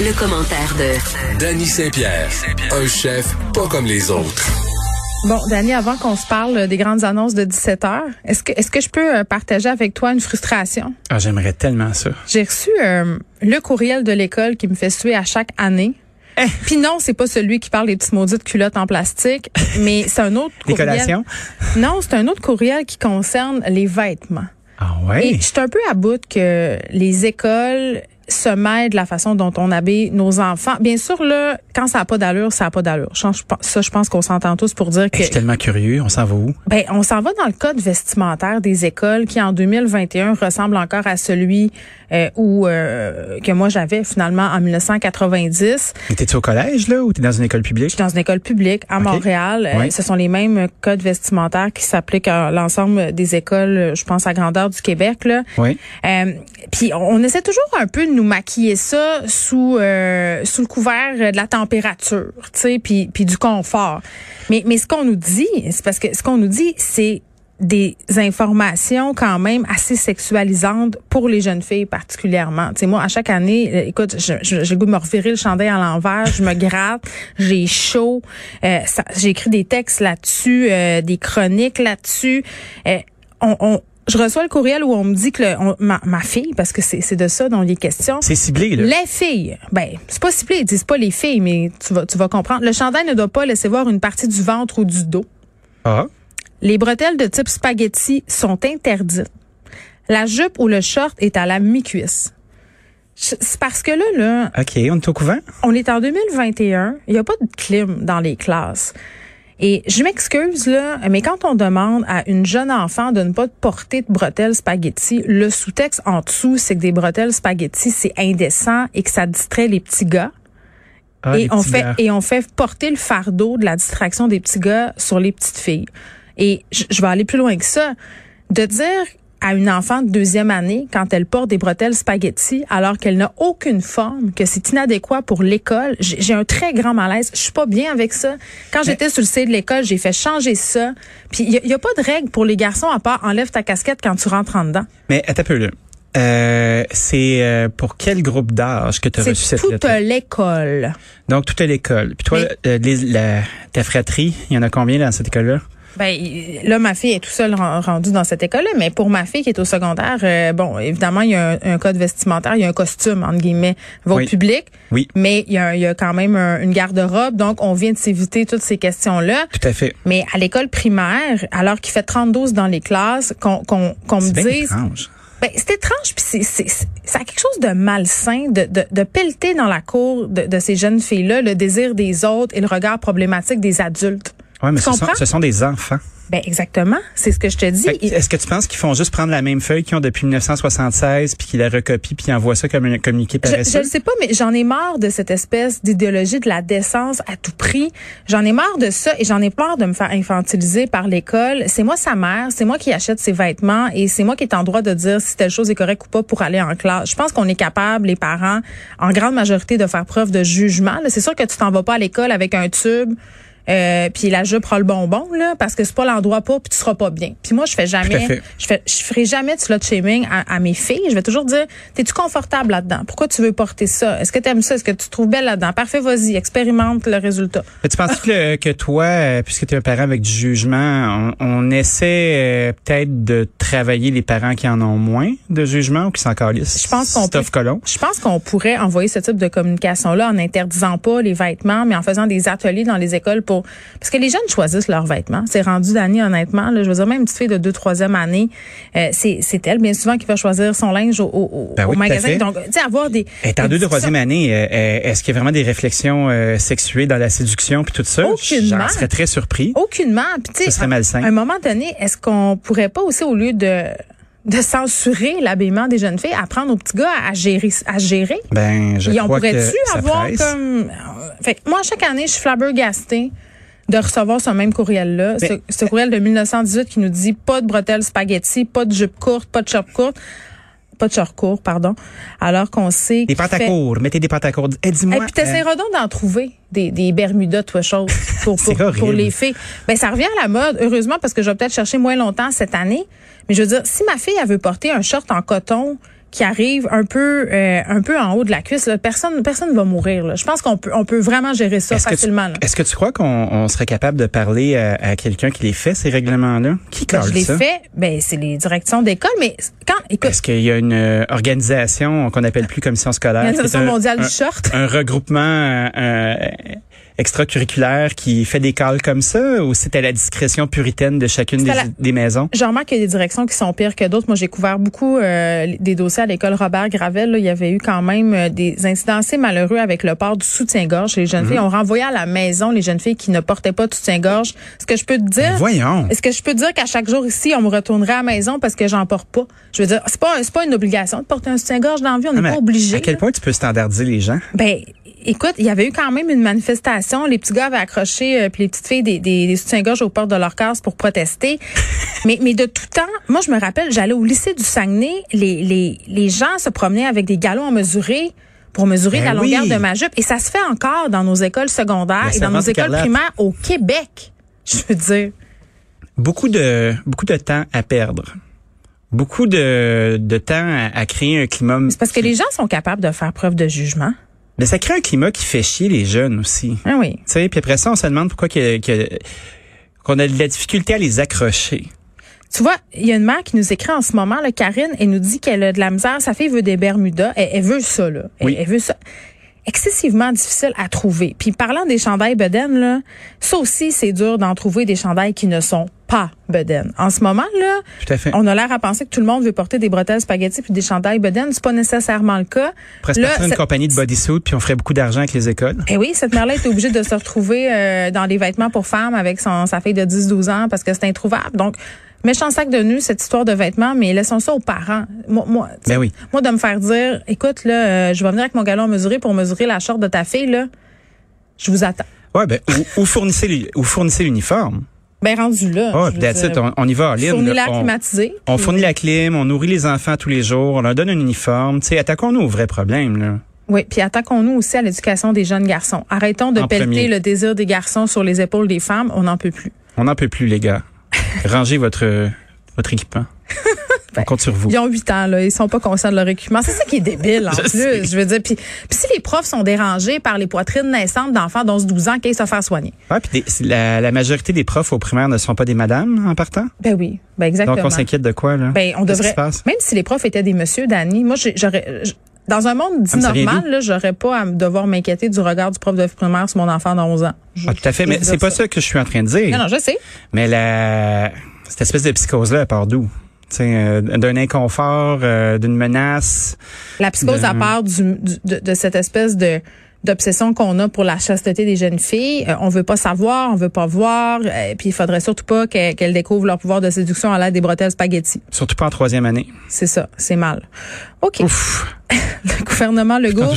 Le, commentaire de Danny Saint-Pierre, un chef pas comme les autres. Bon, Dani, avant qu'on se parle des grandes annonces de 17 heures, est-ce que, est-ce que je peux euh, partager avec toi une frustration? Ah, j'aimerais tellement ça. J'ai reçu euh, le courriel de l'école qui me fait suer à chaque année. Eh! Puis non, c'est pas celui qui parle des petites maudites culottes en plastique, mais c'est un autre Des courriel. collations? Non, c'est un autre courriel qui concerne les vêtements. Ah Et ouais? je suis un peu à bout que les écoles se mêlent de la façon dont on habille nos enfants. Bien sûr, là, quand ça n'a pas d'allure, ça n'a pas d'allure. Je Ça, je pense qu'on s'entend tous pour dire Je que suis tellement curieux. On s'en va où? ben, on s'en va dans le code vestimentaire des écoles qui, en 2021, ressemble encore à celui euh, où euh, que moi j'avais finalement en 1990. Mais T'es-tu au collège, là, ou t'es dans une école Je publique? suis dans une école publique à. Montréal. Euh, ce sont les mêmes codes vestimentaires qui s'appliquent à l'ensemble des écoles, je pense, à grandeur du Québec. Là. Oui. Euh, Puis on, on essaie toujours un peu de nous maquiller ça sous euh, sous le couvert de la température, tu sais, puis puis du confort. Mais mais ce qu'on nous dit, c'est parce que ce qu'on nous dit, c'est des informations quand même assez sexualisantes pour les jeunes filles particulièrement. Tu sais, moi, à chaque année, euh, écoute, j'ai le goût de me revirer le chandail à l'envers, je me gratte, j'ai chaud, euh, écrit des textes là-dessus, euh, des chroniques là-dessus. Euh, on, on- je reçois le courriel où on me dit que le- on- ma, ma fille, parce que c'est de ça dont il est question, C'est ciblé, là. les filles, ben c'est pas ciblé, ils disent pas les filles, mais tu vas tu vas comprendre. Le chandail ne doit pas laisser voir une partie du ventre ou du dos. Ah. Les bretelles de type spaghetti sont interdites. La jupe ou le short est à la mi-cuisse. C'est parce que là, là, OK, on est au couvent? on est en 2021, il n'y a pas de clim dans les classes. Et je m'excuse là, mais quand on demande à une jeune enfant de ne pas porter de bretelles spaghetti, le sous-texte en dessous, c'est que des bretelles spaghetti, c'est indécent et que ça distrait les petits gars. Ah, et on fait gars. et on fait porter le fardeau de la distraction des petits gars sur les petites filles. Et je, je vais aller plus loin que ça, de dire à une enfant de deuxième année quand elle porte des bretelles spaghetti alors qu'elle n'a aucune forme, que c'est inadéquat pour l'école, j'ai un très grand malaise. Je suis pas bien avec ça. Quand j'étais sur le site de l'école, j'ai fait changer ça. Puis il y, a- y a pas de règle pour les garçons à part enlève ta casquette quand tu rentres en dedans. Mais attends un peu, là. Euh, c'est euh, pour quel groupe d'âge que tu as reçu cette toute lettre? l'école. Donc, toute l'école. Puis toi, Mais- euh, les- la, ta fratrie, il y en a combien dans cette école-là? Ben là, ma fille est tout seule ren- rendue dans cette école-là, mais pour ma fille qui est au secondaire, euh, bon, évidemment, il y a un, un code vestimentaire, il y a un costume entre guillemets, va Oui. au public, Oui, mais il y a, il y a quand même un- une garde-robe, donc on vient de s'éviter toutes ces questions-là. tout à fait. Mais à l'école primaire, alors qu'il fait 32 dans les classes, qu'on qu'on qu'on me C'est bien dise, étrange. ben, c'est étrange, puis c'est, c'est, c'est- ça a quelque chose de malsain, de, de, de pelleter dans la cour de, de ces jeunes filles-là le désir des autres et le regard problématique des adultes. Ouais, mais ce sont, ce sont des enfants. Ben exactement, c'est ce que je te dis. Est-ce que tu penses qu'ils font juste prendre la même feuille qu'ils ont depuis 1976 puis qu'ils la recopient puis ils envoient ça comme un communiqué Je, paresseux? je le sais pas, mais j'en ai marre de cette espèce d'idéologie de la décence à tout prix. J'en ai marre de ça et j'en ai peur de me faire infantiliser par l'école. C'est moi sa mère, c'est moi qui achète ses vêtements et c'est moi qui est en droit de dire si telle chose est correcte ou pas pour aller en classe. Je pense qu'on est capable, les parents, en grande majorité, de faire preuve de jugement. C'est sûr que tu t'en vas pas à l'école avec un tube. Euh, puis la jupe prend le bonbon là parce que c'est pas l'endroit pour puis tu seras pas bien. Puis moi je fais jamais je fais je ferai jamais de slut shaming à, à mes filles, je vais toujours dire t'es-tu confortable là-dedans? Pourquoi tu veux porter ça? Est-ce que tu aimes ça? Est-ce que tu te trouves belle là-dedans? Parfait, vas-y, expérimente le résultat. Mais tu penses que, que toi, euh, puisque tu es un parent avec du jugement, on, on essaie euh, peut-être de travailler les parents qui en ont moins de jugement ou qui s'en calissent? Je pense qu'on. Je pense qu'on pourrait envoyer ce type de communication-là en interdisant pas les vêtements, mais en faisant des ateliers dans les écoles pour parce que les jeunes choisissent leurs vêtements. C'est rendu d'année honnêtement. Là, je veux dire même une petite fille de deux troisième année, euh, c'est c'est elle bien souvent qui va choisir son linge au, au, au- Ben oui, magasin. Donc tu sais avoir des des deux, troisième année. euh, euh, Est-ce qu'il y a vraiment des réflexions euh, sexuées dans la séduction puis tout ça? Aucunement. J'en serais très surpris. Aucunement. Puis, tu sais, Ce serait à- malsain. À un moment donné, est-ce qu'on pourrait pas aussi, au lieu de de censurer l'habillement des jeunes filles, apprendre aux petits gars à gérer, à gérer? Ben, je Et on crois que pourrait-tu ça avoir presse. comme... Fait que moi, chaque année, je suis flabbergastée de recevoir ce même courriel-là, Mais- ce, ce courriel de 1918 qui nous dit pas de bretelles spaghetti, pas de jupe courte, pas de short courte, pas de short court, pardon, alors qu'on sait Des fait- pantacours, mettez des pantacours. Eh, et dis-moi. puis t'essaieras donc d'en trouver des, des Bermudas, toi, chose, pour, pour, pour horrible. les filles. Ben, ça revient à la mode, heureusement, parce que je vais peut-être chercher moins longtemps cette année. Mais je veux dire, si ma fille, elle veut porter un short en coton qui arrive un peu euh, un peu en haut de la cuisse, là, personne personne va mourir. Là. Je pense qu'on peut on peut vraiment gérer ça Est-ce tu, facilement. est-ce que tu crois qu'on on serait capable de parler à, à quelqu'un qui les fait, ces règlements-là? Qui Ben, je ça? fait, ben c'est les directions d'école, mais quand écoute, Est-ce qu'il y a une euh, organisation qu'on appelle plus commission scolaire? l'Organisation est mondiale un- du short. un regroupement euh, euh, extracurriculaire qui fait des calls comme ça ou c'est à la discrétion puritaine de chacune des, à la- des maisons? Je remarque qu'il y a des directions qui sont pires que d'autres. Moi, j'ai couvert beaucoup euh, des dossiers à l'école Robert Gravel. là. Il y avait eu quand même euh, des incidents assez malheureux avec le port du soutien-gorge. Les Mhm. jeunes filles ont renvoyé à la maison les jeunes filles qui ne portaient pas de soutien-gorge. Est-ce que je peux te dire? Ben voyons. Est-ce que je peux te dire qu'à chaque jour ici, on me retournerait à la maison parce que j'en porte pas? Je veux dire, c'est pas, c'est pas une obligation de porter un soutien-gorge dans la vie. On n'est Ah, mais pas obligé. À quel là. point tu peux standardiser les gens? Ben, écoute, il y avait eu quand même une manifestation. Les petits gars avaient accroché, euh, puis les petites filles des, des, des soutiens-gorge aux portes de leur case pour protester. mais, mais de tout temps, moi, je me rappelle, j'allais au lycée du Saguenay, les, les, les gens se promenaient avec des galons à mesurer pour mesurer Ben la longueur oui. de ma jupe. Et ça se fait encore dans nos écoles secondaires Mais et dans nos écoles primaires au Québec. Je veux dire. Beaucoup de beaucoup de temps à perdre. Beaucoup de, de temps à, à créer un climat. C'est parce que les gens sont capables de faire preuve de jugement. Mais ça crée un climat qui fait chier les jeunes aussi. Ah oui. Tu sais, puis après ça, on se demande pourquoi que- que- qu'on a de la difficulté à les accrocher. Tu vois, il y a une mère qui nous écrit en ce moment, là, Karine, et nous dit qu'elle a de la misère. Sa fille veut des Bermudas. Elle, elle veut ça, là. Elle, Oui. elle veut ça. Excessivement difficile à trouver. Puis parlant des chandails Beden, là, ça aussi, c'est dur d'en trouver des chandails qui ne sont pas Beden. En ce moment, là, Tout à fait. on a l'air à penser que tout le monde veut porter des bretelles spaghetti puis des chandails Beden. C'est pas nécessairement le cas. Presque Là, cette- compagnie de bodysuit, puis on ferait beaucoup d'argent avec les écoles. eh oui, cette mère-là était obligée de se retrouver euh, dans les vêtements pour femmes avec son, sa fille de 10-12 ans parce que c'est introuvable. Donc, méchant sac de nu, cette histoire de vêtements, mais laissons ça aux parents. Moi, moi, Ben oui. moi de me faire dire, écoute, là, euh, je vais venir avec mon galon mesuré pour mesurer la short de ta fille, là, je vous attends. Ouais, ben, ou, ou fournissez ou fournissez l'uniforme? Ben rendu là. Oh, it, on, on y va, Aline. fournis là. l'air climatisé. On fournit la clim, on nourrit les enfants tous les jours, on leur donne un uniforme. Tu sais, attaquons-nous au vrai problème, là. Oui, puis attaquons-nous aussi à l'éducation des jeunes garçons. Arrêtons de En pelleter premier. le désir des garçons sur les épaules des femmes. On n'en peut plus. On n'en peut plus, les gars. Rangez votre, votre équipement. on compte sur vous. Ils ont 8 ans, là. Ils sont pas conscients de leur équipement. C'est ça qui est débile, en Je plus. sais. Je veux dire. Puis, puis si les profs sont dérangés par les poitrines naissantes d'enfants d'11-12 ans, qu'ils se faire soigner. Ouais, puis des- c'est la, la majorité des profs au primaire ne sont pas des madames en partant? Ben oui. Ben exactement. Donc on s'inquiète de quoi là? Ben, on Qu'est-ce qui devrait. se passe? Même si les profs étaient des messieurs, Dani, moi, j'aurais. Dans un monde dit Ah, normal, là, j'aurais pas à devoir m'inquiéter du regard du prof de primaire sur mon enfant de 11 ans. Je- Ah, tout à fait, mais c'est pas ça que je suis en train de dire. Non, non, je sais. Mais la cette espèce de psychose là, elle part d'où? Euh, d'un inconfort, euh, d'une menace. La psychose à part du, du- de, de cette espèce de d'obsession qu'on a pour la chasteté des jeunes filles. Euh, on veut pas savoir, on veut pas voir, euh, puis il faudrait surtout pas qu'elles découvrent leur pouvoir de séduction à l'aide des bretelles spaghetti. Surtout pas en troisième année. C'est ça, c'est mal. OK. Ouf, Le gouvernement en Legault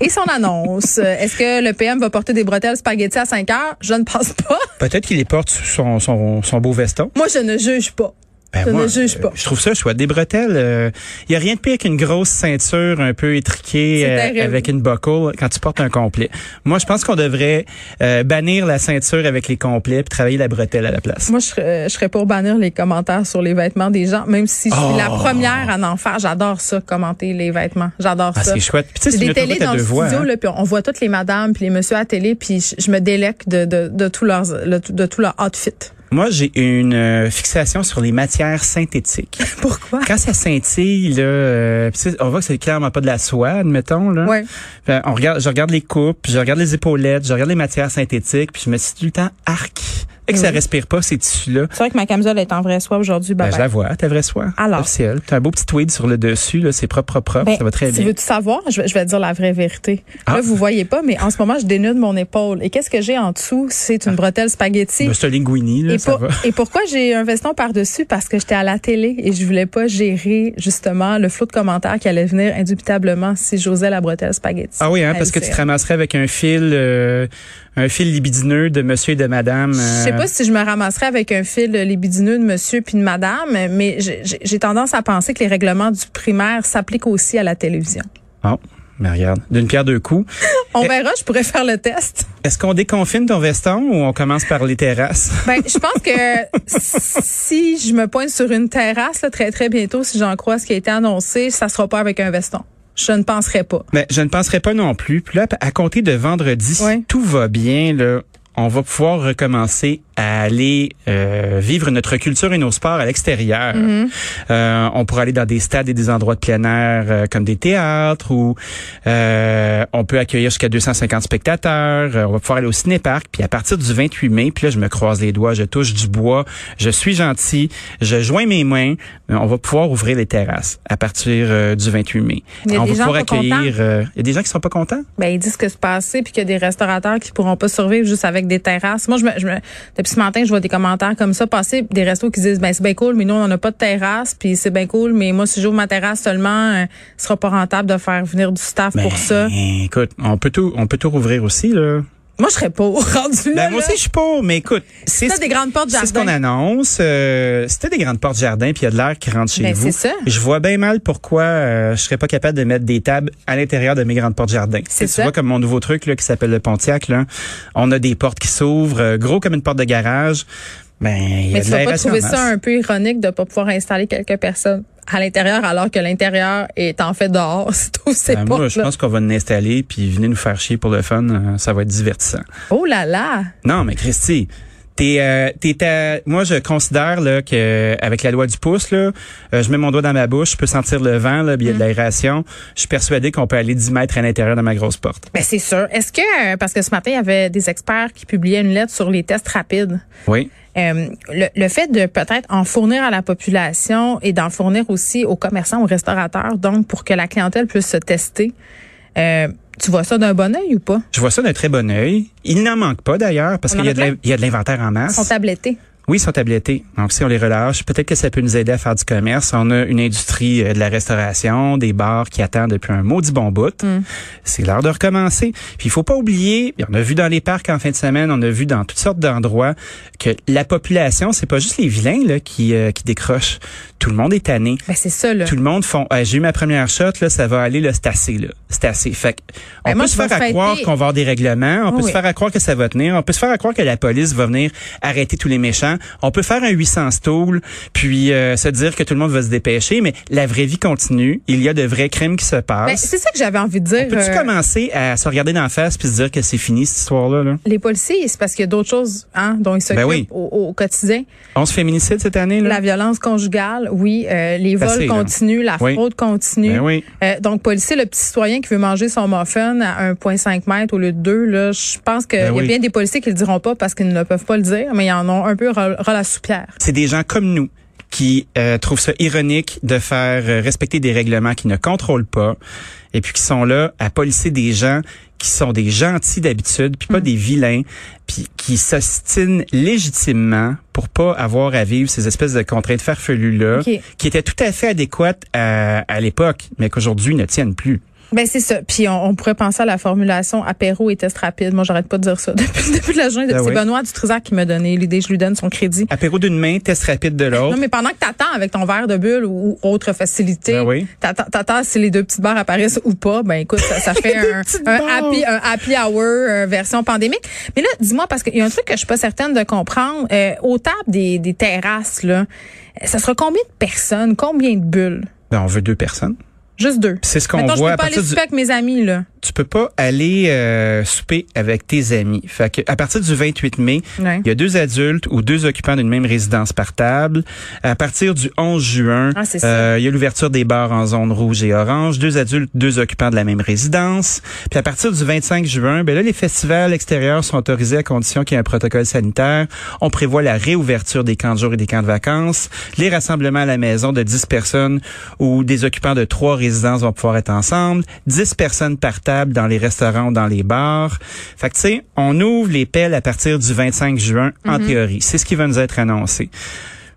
et son annonce. Est-ce que le PM va porter des bretelles spaghetti à 5 heures? Je ne pense pas. Peut-être qu'il les porte sous son, son, son beau veston. Moi, je ne juge pas. Ben Je moi, ne juge pas. euh, Je trouve ça chouette. Des bretelles, il y a rien de pire qu'une grosse ceinture un peu étriquée euh, avec une buckle quand tu portes un complet. Moi, je pense qu'on devrait euh, bannir la ceinture avec les complets puis travailler la bretelle à la place. Moi, je serais, je serais pour bannir les commentaires sur les vêtements des gens, même si je suis Oh. la première à en faire. J'adore ça, commenter les vêtements. J'adore Ah, ça. c'est chouette. Puis tu sais, des télés dans le studio, hein. là, puis on voit toutes les madames puis les messieurs à la télé, puis je, je me délecte de, de, de tout leur le- de tout leur outfit. Moi, j'ai une euh, fixation sur les matières synthétiques. Pourquoi? Quand ça scintille, là, euh, on voit que c'est clairement pas de la soie, admettons. Là. Ouais. Fait, on regarde, je regarde les coupes, je regarde les épaulettes, je regarde les matières synthétiques, puis je me suis tout le temps arc. Et que ça respire pas ces tissus-là. C'est vrai que ma camisole est en vrai soie aujourd'hui. Ben, je la vois, ta vraie soie. Alors. Officielle. T'as un beau petit tweed sur le dessus, là. C'est propre, propre, propre. Ben, ça va très si bien. veux-tu savoir, je vais, je vais te dire la vraie vérité. Ah. Là, vous voyez pas, mais en ce moment, je dénude mon épaule. Et qu'est-ce que j'ai en dessous? C'est une bretelle spaghetti. C'est un linguini, là. Et, ça pour- va. et pourquoi j'ai un veston par-dessus? Parce que j'étais à la télé et je voulais pas gérer, justement, le flot de commentaires qui allait venir indubitablement si j'osais la bretelle spaghetti. Ah oui, hein, parce que tu te ramasserais avec un fil, euh, un fil libidineux de monsieur et de madame. Je sais euh, pas si je me ramasserais avec un fil libidineux de monsieur puis de madame, mais j'ai- tendance à penser que les règlements du primaire s'appliquent aussi à la télévision. Bon, mais regarde, d'une pierre deux coups. On verra, je pourrais faire le test. Est-ce qu'on déconfine ton veston ou on commence par les terrasses? Ben, je pense que si je me pointe sur une terrasse là, très très bientôt, si j'en crois ce qui a été annoncé, ça sera pas avec un veston. Je ne penserais pas. Mais je ne penserais pas non plus. Puis là, à compter de vendredi, si tout va bien, là, on va pouvoir recommencer à aller euh, vivre notre culture et nos sports à l'extérieur. Mm-hmm. Euh, on pourra aller dans des stades et des endroits de plein air euh, comme des théâtres ou euh, on peut accueillir jusqu'à 250 spectateurs. Euh, on va pouvoir aller au cinéparc. Puis à partir du 28 mai, puis là je me croise les doigts, je touche du bois, je suis gentil, je joins mes mains. Euh, On va pouvoir ouvrir les terrasses à partir du 28 mai. Il y a on des va gens pouvoir accueillir. euh, Il y a des gens qui sont pas contents? Ben, ils disent que c'est passé puis qu'il y a des restaurateurs qui pourront pas survivre juste avec des terrasses. Moi, je me, je me- depuis ce matin, je vois des commentaires comme ça passer, des restos qui disent, ben, c'est bien cool, mais nous, on n'en a pas de terrasse, puis c'est bien cool, mais moi, si j'ouvre ma terrasse seulement, euh, ce sera pas rentable de faire venir du staff pour Ben, ça. Écoute, on peut tout, on peut tout rouvrir aussi là. Moi, je serais pas rendu là. Ben, moi là. aussi, je suis pas, mais écoute, c'est ce- des grandes portes C'est ce qu'on jardin. annonce. Euh, C'était des grandes portes jardin, puis il y a de l'air qui rentre chez Ben, vous. c'est ça. Je vois bien mal pourquoi euh, je serais pas capable de mettre des tables à l'intérieur de mes grandes portes jardin. C'est Tu vois comme mon nouveau truc là qui s'appelle le Pontiac là. On a des portes qui s'ouvrent, euh, gros comme une porte de garage. Ben, il y a Mais de tu vas pas trouver ça un peu ironique de pas pouvoir installer quelques personnes à l'intérieur alors que l'intérieur est en fait dehors. C'est Ben, moi, je pense qu'on va nous installer puis venez nous faire chier pour le fun. euh, ça va être divertissant. Oh là là! Non, mais Christy, t'es, euh, t'es à- moi je considère là que avec la loi du pouce là, euh, je mets mon doigt dans ma bouche, je peux sentir le vent là, il y a de l'aération. Je suis persuadé qu'on peut aller 10 mètres à l'intérieur de ma grosse porte. Ben c'est sûr. Est-ce que euh, parce que ce matin il y avait des experts qui publiaient une lettre sur les tests rapides. Oui. Euh, le, le fait de peut-être en fournir à la population et d'en fournir aussi aux commerçants, aux restaurateurs, donc pour que la clientèle puisse se tester, euh, tu vois ça d'un bon œil ou pas? Je vois ça d'un très bon œil. Il n'en manque pas d'ailleurs parce qu'il y a de y a l'inventaire en Ils masse. sont tablettés. Oui, ils sont tablettés. Donc, si on les relâche, peut-être que ça peut nous aider à faire du commerce. On a une industrie euh, de la restauration, des bars qui attendent depuis un maudit bon bout. Mm. C'est l'heure de recommencer. Puis, il faut pas oublier, on a vu dans les parcs en fin de semaine, on a vu dans toutes sortes d'endroits que la population, c'est pas juste les vilains là, qui, euh, qui décrochent. Tout le monde est tanné. Ben c'est ça là. Tout le monde font Ah, j'ai eu ma première shot là ça va aller là c'est assez là c'est assez fait on Ben, moi, peut se faire à fêter- croire qu'on va avoir des règlements on peut se faire à croire que ça va tenir on peut se faire à croire que la police va venir arrêter tous les méchants on peut faire un 800 stools puis euh, se dire que tout le monde va se dépêcher mais la vraie vie continue il y a de vrais crimes qui se Ben, passent c'est ça que j'avais envie de dire. Peux-tu euh, commencer à se regarder dans la face puis se dire que c'est fini cette histoire-là? Là? les policiers, c'est parce qu'il y a d'autres choses hein, dont ils s'occupent Ben oui. au, au quotidien. On se féminicide cette année? Là? La violence conjugale, oui. Euh, les vols là. continuent, la Oui. fraude continue. Ben oui. Donc, policier, le petit citoyen qui veut manger son muffin à 1,5 mètres au lieu de 2, là, je pense qu'il y a bien des policiers qui le diront pas parce qu'ils ne peuvent pas le dire, mais ils en ont un peu la soupière. c'est des gens comme nous qui euh, trouvent ça ironique de faire euh, respecter des règlements qui ne contrôlent pas et puis qui sont là à policer des gens qui sont des gentils d'habitude puis pas des vilains puis qui s'ostinent légitimement pour pas avoir à vivre ces espèces de contraintes farfelues là qui étaient tout à fait adéquates à, à l'époque mais qu'aujourd'hui ne tiennent plus. Ben c'est ça. Puis on, on pourrait penser à la formulation apéro et test rapide. Moi, j'arrête pas de dire ça depuis le début de la journée. Ben c'est oui. Benoît Dutrisac qui m'a donné l'idée. Je lui donne son crédit. Apéro d'une main, test rapide de l'autre. Non, mais pendant que t'attends avec ton verre de bulle ou, ou autre facilité, Ben oui. t'attends, t'attends si les deux petites barres apparaissent ou pas. Ben écoute, ça, ça fait un, un happy, un happy hour euh, version pandémique. Mais là, dis-moi parce qu'il y a un truc que je suis pas certaine de comprendre. Euh, aux tables des, des terrasses là, ça sera combien de personnes, combien de bulles? Ben, on veut deux personnes. Juste deux. C'est ce qu'on voit je peux pas aller souper avec mes amis, là. Tu peux pas aller euh, souper avec tes amis. Fait que à partir du 28 mai, Ouais. il y a deux adultes ou deux occupants d'une même résidence par table. À partir du 11 juin, Ah, euh, il y a l'ouverture des bars en zone rouge et orange, deux adultes, deux occupants de la même résidence. Puis à partir du 25 juin, ben là les festivals extérieurs sont autorisés à condition qu'il y ait un protocole sanitaire. On prévoit la réouverture des camps de jour et des camps de vacances, les rassemblements à la maison de 10 personnes ou des occupants de trois résidences vont pouvoir être ensemble, 10 personnes par table dans les restaurants ou dans les bars. Fait que tu sais, on ouvre les pelles à partir du 25 juin en théorie. C'est ce qui va nous être annoncé.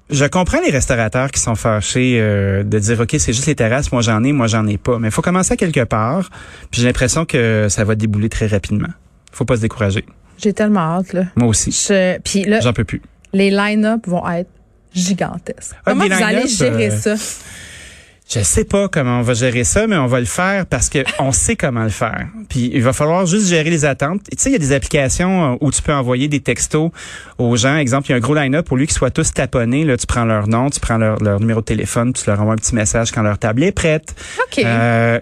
Je comprends les restaurateurs qui sont fâchés euh, de dire OK, c'est juste les terrasses, moi j'en ai, moi j'en ai pas. Mais il faut commencer à quelque part. Puis j'ai l'impression que ça va débouler très rapidement. Faut pas se décourager. J'ai tellement hâte, là. Moi aussi. Je- Puis là, J'en peux plus. les line-up vont être gigantesques. Ah, Comment vous allez gérer euh, ça? Je sais pas comment on va gérer ça, mais on va le faire parce que on sait comment le faire. Puis il va falloir juste gérer les attentes. Tu sais, il y a des applications euh, où tu peux envoyer des textos aux gens. Exemple, il y a un gros line-up pour lui qu'ils soient tous taponnés. Là, tu prends leur nom, tu prends leur, leur numéro de téléphone, tu leur envoies un petit message quand leur table est prête. OK. Euh,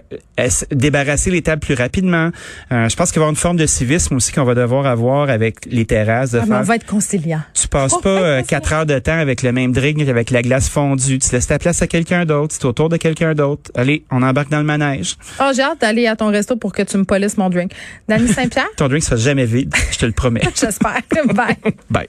débarrasser les tables plus rapidement. Euh, je pense qu'il va y avoir une forme de civisme aussi qu'on va devoir avoir avec les terrasses. De Ah, faire, on va être conciliant. tu passes Oh, pas euh, quatre heures de temps avec le même drink, avec la glace fondue. Tu laisses ta place à quelqu'un d'autre. C'est autour de quelqu'un d'autre. Allez, on embarque dans le manège. Oh, j'ai hâte d'aller à ton resto pour que tu me polisses mon drink. Dany Saint-Pierre? Ton drink sera jamais vide, je te le promets. J'espère. Bye. Bye.